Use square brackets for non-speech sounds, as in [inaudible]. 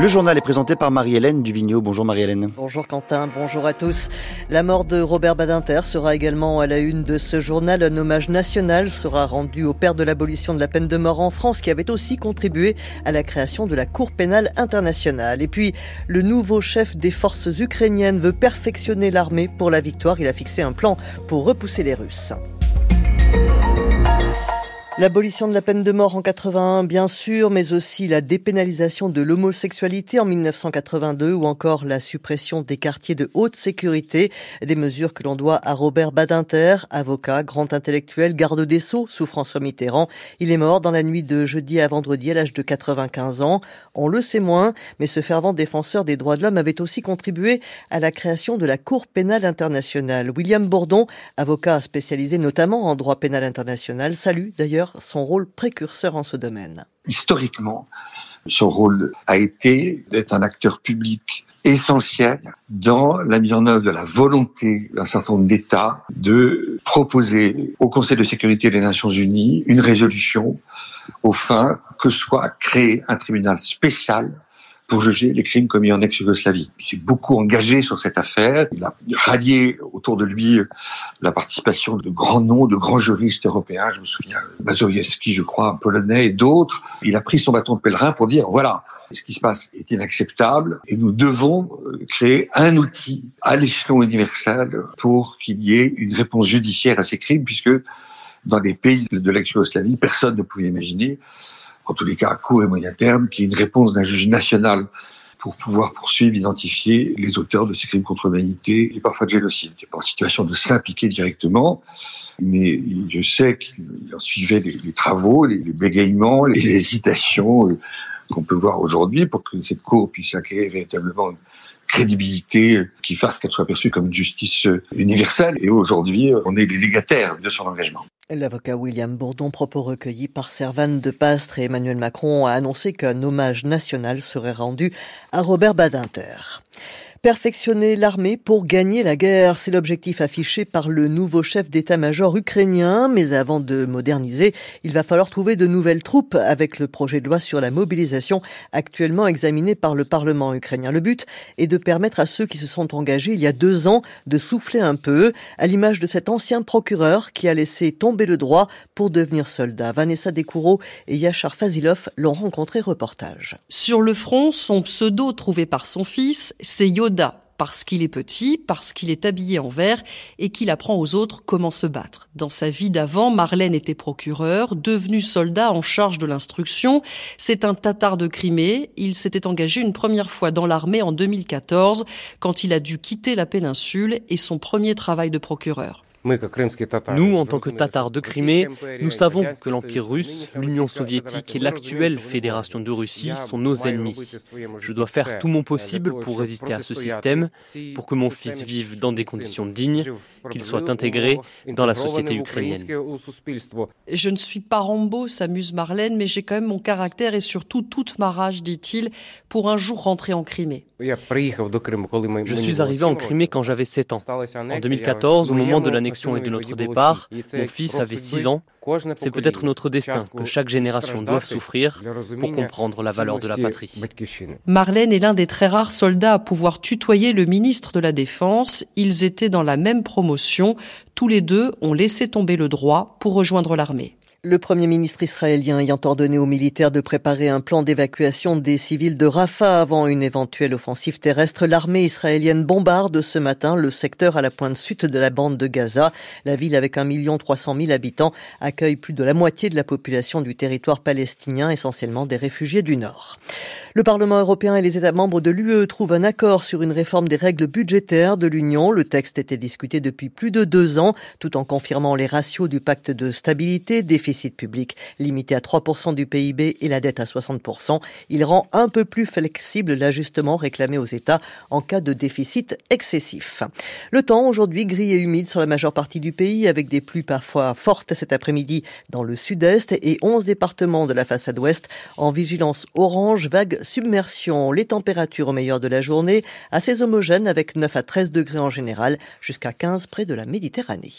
Le journal est présenté par Marie-Hélène Duvigneau. Bonjour Marie-Hélène. Bonjour Quentin, bonjour à tous. La mort de Robert Badinter sera également à la une de ce journal. Un hommage national sera rendu au père de l'abolition de la peine de mort en France qui avait aussi contribué à la création de la Cour pénale internationale. Et puis, le nouveau chef des forces ukrainiennes veut perfectionner l'armée pour la victoire. Il a fixé un plan pour repousser les Russes. L'abolition de la peine de mort en 81, bien sûr, mais aussi la dépénalisation de l'homosexualité en 1982 ou encore la suppression des quartiers de haute sécurité, des mesures que l'on doit à Robert Badinter, avocat, grand intellectuel, garde des Sceaux sous François Mitterrand. Il est mort dans la nuit de jeudi à vendredi à l'âge de 95 ans. On le sait moins, mais ce fervent défenseur des droits de l'homme avait aussi contribué à la création de la Cour pénale internationale. William Bourdon, avocat spécialisé notamment en droit pénal international, salue d'ailleurs son rôle précurseur en ce domaine. Historiquement, son rôle a été d'être un acteur public essentiel dans la mise en œuvre de la volonté d'un certain nombre d'États de proposer au Conseil de sécurité des Nations Unies une résolution au fin que soit créé un tribunal spécial pour juger les crimes commis en ex-Yougoslavie. Il s'est beaucoup engagé sur cette affaire. Il a rallié autour de lui la participation de grands noms, de grands juristes européens. Je me souviens Mazowiecki, je crois, polonais et d'autres. Il a pris son bâton de pèlerin pour dire, voilà, ce qui se passe est inacceptable et nous devons euh, créer un outil à l'échelon universel pour qu'il y ait une réponse judiciaire à ces crimes puisque dans les pays de l'ex-Yougoslavie, personne ne pouvait imaginer en tous les cas à court et moyen terme, qui est une réponse d'un juge national pour pouvoir poursuivre, identifier les auteurs de ces crimes contre l'humanité et parfois de génocide. Il n'est pas en situation de s'impliquer directement, mais je sais qu'il en suivait les, travaux, les, les, bégaiements, les [laughs] hésitations euh, qu'on peut voir aujourd'hui pour que cette cour puisse acquérir véritablement crédibilité qui fasse qu'elle soit perçue comme une justice universelle. Et aujourd'hui, on est les légataires de son engagement. L'avocat William Bourdon, propos recueillis par Servane de Pastre et Emmanuel Macron, a annoncé qu'un hommage national serait rendu à Robert Badinter. Perfectionner l'armée pour gagner la guerre, c'est l'objectif affiché par le nouveau chef d'état-major ukrainien. Mais avant de moderniser, il va falloir trouver de nouvelles troupes avec le projet de loi sur la mobilisation actuellement examiné par le Parlement ukrainien. Le but est de permettre à ceux qui se sont engagés il y a deux ans de souffler un peu, à l'image de cet ancien procureur qui a laissé tomber le droit pour devenir soldat. Vanessa Descoureaux et Yachar Fazilov l'ont rencontré reportage. Sur le front, son pseudo trouvé par son fils, c'est parce qu'il est petit, parce qu'il est habillé en vert et qu'il apprend aux autres comment se battre. Dans sa vie d'avant, Marlène était procureur, devenu soldat en charge de l'instruction. C'est un tatar de Crimée. Il s'était engagé une première fois dans l'armée en 2014 quand il a dû quitter la péninsule et son premier travail de procureur. Nous, en tant que Tatars de Crimée, nous savons que l'Empire russe, l'Union soviétique et l'actuelle Fédération de Russie sont nos ennemis. Je dois faire tout mon possible pour résister à ce système, pour que mon fils vive dans des conditions dignes, qu'il soit intégré dans la société ukrainienne. Je ne suis pas Rambo, s'amuse Marlène, mais j'ai quand même mon caractère et surtout toute ma rage, dit-il, pour un jour rentrer en Crimée. Je suis arrivé en Crimée quand j'avais 7 ans. En 2014, au moment de et de notre départ, mon fils avait 6 ans. C'est peut-être notre destin que chaque génération doive souffrir pour comprendre la valeur de la patrie. Marlène est l'un des très rares soldats à pouvoir tutoyer le ministre de la Défense. Ils étaient dans la même promotion. Tous les deux ont laissé tomber le droit pour rejoindre l'armée. Le Premier ministre israélien ayant ordonné aux militaires de préparer un plan d'évacuation des civils de Rafah avant une éventuelle offensive terrestre, l'armée israélienne bombarde ce matin le secteur à la pointe sud de la bande de Gaza. La ville, avec 1 300 000 habitants, accueille plus de la moitié de la population du territoire palestinien, essentiellement des réfugiés du Nord. Le Parlement européen et les États membres de l'UE trouvent un accord sur une réforme des règles budgétaires de l'Union. Le texte était discuté depuis plus de deux ans, tout en confirmant les ratios du pacte de stabilité, déficit public limité à 3% du PIB et la dette à 60%. Il rend un peu plus flexible l'ajustement réclamé aux États en cas de déficit excessif. Le temps aujourd'hui gris et humide sur la majeure partie du pays avec des pluies parfois fortes cet après-midi dans le sud-est et 11 départements de la façade ouest en vigilance orange, vague submersion. Les températures au meilleur de la journée assez homogènes avec 9 à 13 degrés en général jusqu'à 15 près de la Méditerranée.